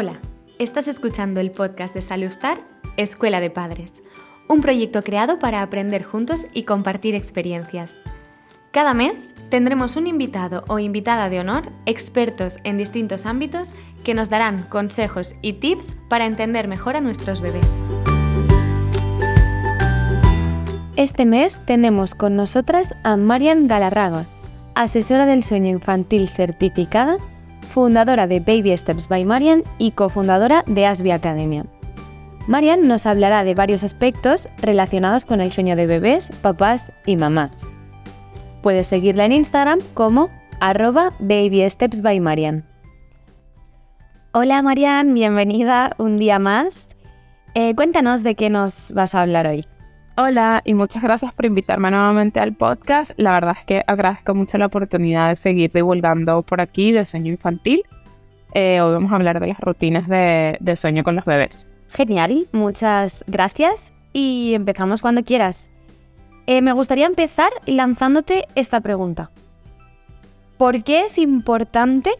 Hola, estás escuchando el podcast de Salustar, Escuela de Padres, un proyecto creado para aprender juntos y compartir experiencias. Cada mes tendremos un invitado o invitada de honor, expertos en distintos ámbitos, que nos darán consejos y tips para entender mejor a nuestros bebés. Este mes tenemos con nosotras a Marian Galarraga, asesora del sueño infantil certificada fundadora de Baby Steps by Marian y cofundadora de Asby Academia. Marian nos hablará de varios aspectos relacionados con el sueño de bebés, papás y mamás. Puedes seguirla en Instagram como arroba Baby Steps by Marian. Hola Marian, bienvenida un día más. Eh, cuéntanos de qué nos vas a hablar hoy. Hola y muchas gracias por invitarme nuevamente al podcast. La verdad es que agradezco mucho la oportunidad de seguir divulgando por aquí de sueño infantil. Eh, hoy vamos a hablar de las rutinas de, sueño con los bebés. Genial, muchas gracias y empezamos cuando quieras. Eh, me gustaría empezar lanzándote esta pregunta. ¿Por qué es importante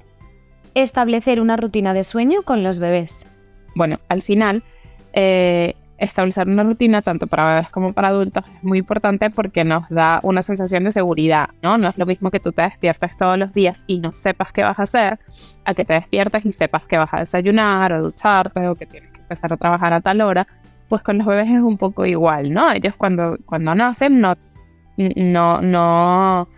establecer una rutina de sueño con los bebés? Bueno, al final eh, establecer una rutina tanto para bebés como para adultos es muy importante porque nos da una sensación de seguridad, ¿no? No es lo mismo que tú te despiertes todos los días y no sepas qué vas a hacer, a que te despiertes y sepas que vas a desayunar o ducharte o que tienes que empezar a trabajar a tal hora. Pues con los bebés es un poco igual, ¿no? Ellos cuando, cuando nacen no, no, no,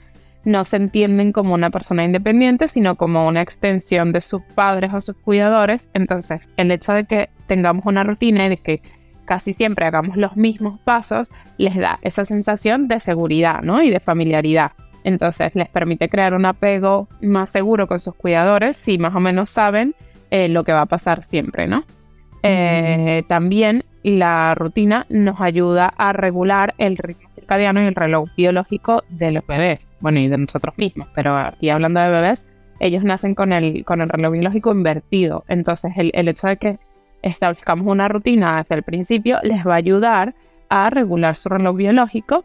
no se entienden como una persona independiente, sino como una extensión de sus padres o sus cuidadores. Entonces, el hecho de que tengamos una rutina y de que casi siempre hagamos los mismos pasos, les da esa sensación de seguridad ¿no? y de familiaridad. Entonces les permite crear un apego más seguro con sus cuidadores si más o menos saben eh, lo que va a pasar siempre, ¿no? Eh, también la rutina nos ayuda a regular el ritmo circadiano y el reloj biológico de los bebés, bueno, y de nosotros mismos, pero aquí hablando de bebés, ellos nacen con el, con el reloj biológico invertido, entonces el, el hecho de que establezcamos una rutina desde el principio, les va a ayudar a regular su reloj biológico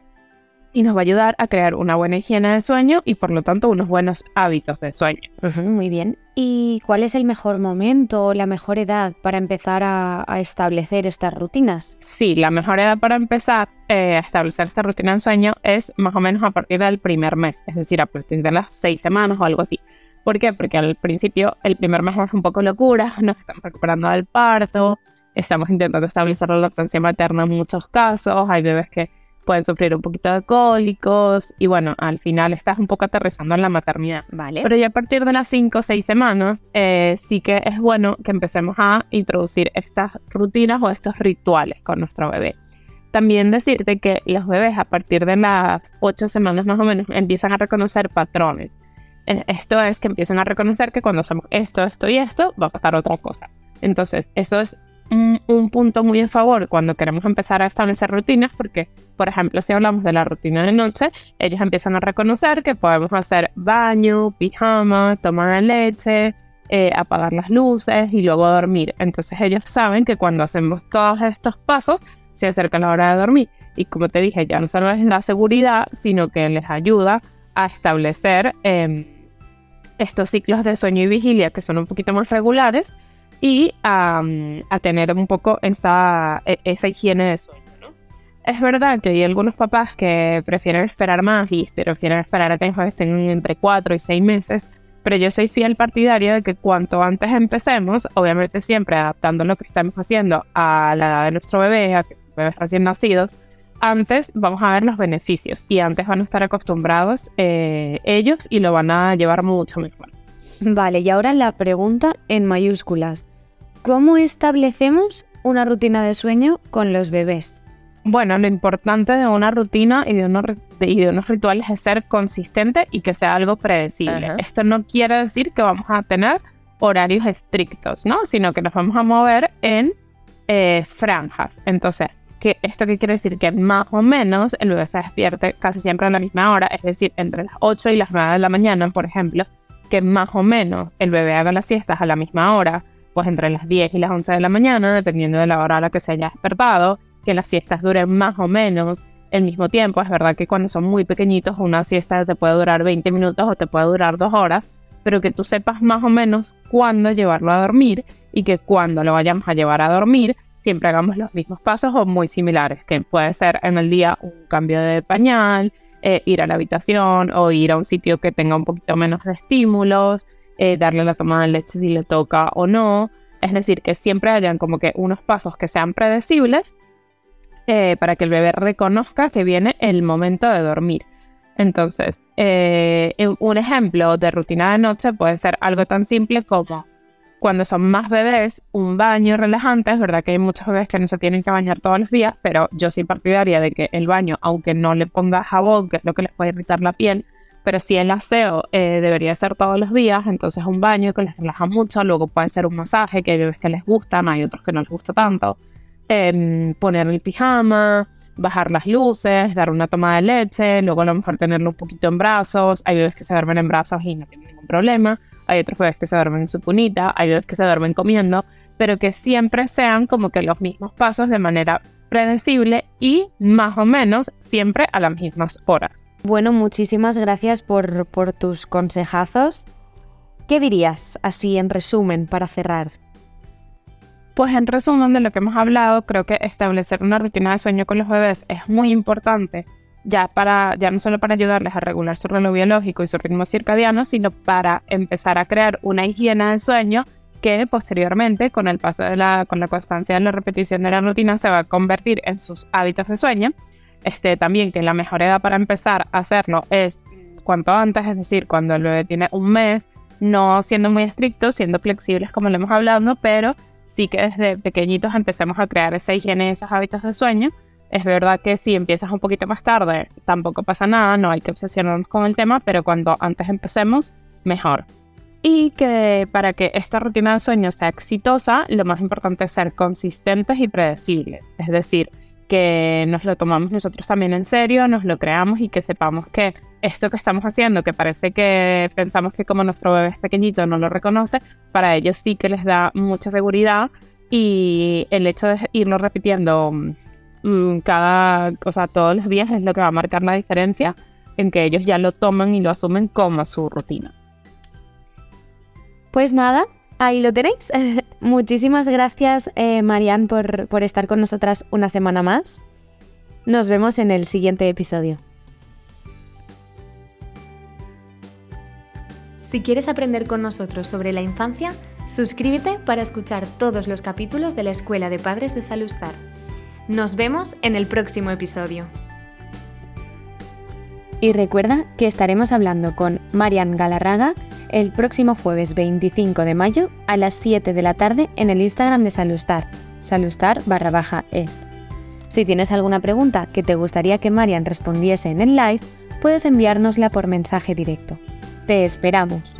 y nos va a ayudar a crear una buena higiene de sueño y por lo tanto unos buenos hábitos de sueño. muy bien. ¿Y cuál es el mejor momento o la mejor edad para empezar a, establecer estas rutinas? Sí, la mejor edad para empezar eh, a establecer esta rutina de sueño es más o menos a partir del primer mes, es decir, a partir de las seis semanas o algo así. ¿Por qué? Porque al principio el primer mes es un poco locura, nos estamos recuperando del parto, estamos intentando estabilizar la lactancia materna en muchos casos, hay bebés que pueden sufrir un poquito de cólicos y bueno, al final estás un poco aterrizando en la maternidad. Vale. Pero ya a partir de las 5 o 6 semanas eh, sí que es bueno que empecemos a introducir estas rutinas o estos rituales con nuestro bebé. También decirte que los bebés a partir de las 8 semanas más o menos empiezan a reconocer patrones. Esto es que empiecen a reconocer que cuando hacemos esto, esto y esto, va a pasar otra cosa. Entonces, eso es un, punto muy a favor cuando queremos empezar a establecer rutinas, porque, por ejemplo, si hablamos de la rutina de noche, ellos empiezan a reconocer que podemos hacer baño, pijama, tomar leche, eh, apagar las luces y luego dormir. Entonces, ellos saben que cuando hacemos todos estos pasos, se acerca la hora de dormir. Y como te dije, ya no solo les da seguridad, sino que les ayuda a establecer em, estos ciclos de sueño y vigilia que son un poquito más regulares y a, tener un poco esta, e, esa higiene de sueño. Es verdad que hay algunos papás que prefieren esperar más y prefieren esperar a que estén entre 4 y 6 meses, pero yo soy fiel partidaria de que cuanto antes empecemos, obviamente siempre adaptando lo que estamos haciendo a la edad de nuestro bebé, a que bebés recién nacidos, antes vamos a ver los beneficios y antes van a estar acostumbrados eh, ellos y lo van a llevar mucho mejor. Vale, y ahora la pregunta en mayúsculas. ¿Cómo establecemos una rutina de sueño con los bebés? Bueno, lo importante de una rutina y de, unos, rituales es ser consistente y que sea algo predecible. Esto no quiere decir que vamos a tener horarios estrictos, ¿no? Sino que nos vamos a mover en eh, franjas. Entonces, ¿Esto qué quiere decir? Que más o menos el bebé se despierte casi siempre a la misma hora, es decir, entre las 8 y las 9 de la mañana, por ejemplo, que más o menos el bebé haga las siestas a la misma hora, pues entre las 10 y las 11 de la mañana, dependiendo de la hora a la que se haya despertado, que las siestas duren más o menos el mismo tiempo. Es verdad que cuando son muy pequeñitos una siesta te puede durar 20 minutos o te puede durar 2 horas, pero que tú sepas más o menos cuándo llevarlo a dormir y que cuando lo vayamos a llevar a dormir, siempre hagamos los mismos pasos o muy similares, que puede ser en el día un cambio de pañal, eh, ir a la habitación o ir a un sitio que tenga un poquito menos de estímulos, eh, darle la tomada de leche si le toca o no. Es decir, que siempre hayan como que unos pasos que sean predecibles eh, para que el bebé reconozca que viene el momento de dormir. Entonces, un ejemplo de rutina de noche puede ser algo tan simple como cuando son más bebés, un baño relajante, es verdad que hay muchos bebés que no se tienen que bañar todos los días, pero yo soy partidaria de que el baño, aunque no le ponga jabón, que es lo que les puede irritar la piel, pero si el aseo eh, debería ser todos los días, entonces un baño que les relaja mucho, luego puede ser un masaje, que hay bebés que les gustan, hay otros que no les gusta tanto, em, poner el pijama, bajar las luces, dar una toma de leche, luego a lo mejor tenerlo un poquito en brazos, hay bebés que se duermen en brazos y no tienen ningún problema, hay otros bebés que se duermen en su cunita, hay bebés que se duermen comiendo, pero que siempre sean como que los mismos pasos de manera predecible y más o menos siempre a las mismas horas. Bueno, muchísimas gracias por, por tus consejazos. ¿Qué dirías así en resumen para cerrar? Pues en resumen de lo que hemos hablado, creo que establecer una rutina de sueño con los bebés es muy importante ya, para, ya no solo para ayudarles a regular su reloj biológico y su ritmo circadiano, sino para empezar a crear una higiene del sueño que posteriormente, con el paso de la, con la constancia de la repetición de la rutina, se va a convertir en sus hábitos de sueño. Este, también que la mejor edad para empezar a hacerlo es cuanto antes, es decir, cuando el bebé tiene un mes, no siendo muy estrictos, siendo flexibles como lo hemos hablado, pero sí que desde pequeñitos empecemos a crear esa higiene y esos hábitos de sueño es verdad que si empiezas un poquito más tarde, tampoco pasa nada, no hay que obsesionarnos con el tema, pero cuando antes empecemos, mejor. Y que para que esta rutina de sueño sea exitosa, lo más importante es ser consistentes y predecibles. Es decir, que nos lo tomamos nosotros también en serio, nos lo creamos y que sepamos que esto que estamos haciendo, que parece que pensamos que como nuestro bebé es pequeñito no lo reconoce, para ellos sí que les da mucha seguridad y el hecho de irlo repitiendo Mm, cada, o sea, todos los días es lo que va a marcar la diferencia en que ellos ya lo toman y lo asumen como su rutina. Pues nada, ahí lo tenéis. Muchísimas gracias, eh, Marianne, por, por estar con nosotras una semana más. Nos vemos en el siguiente episodio. Si quieres aprender con nosotros sobre la infancia, suscríbete para escuchar todos los capítulos de la Escuela de Padres de Salustar. Nos vemos en el próximo episodio. Y recuerda que estaremos hablando con Marian Galarraga el próximo jueves 25 de mayo a las 7 de la tarde en el Instagram de Salustar, salustar barra baja es. Si tienes alguna pregunta que te gustaría que Marian respondiese en el live, puedes enviárnosla por mensaje directo. Te esperamos.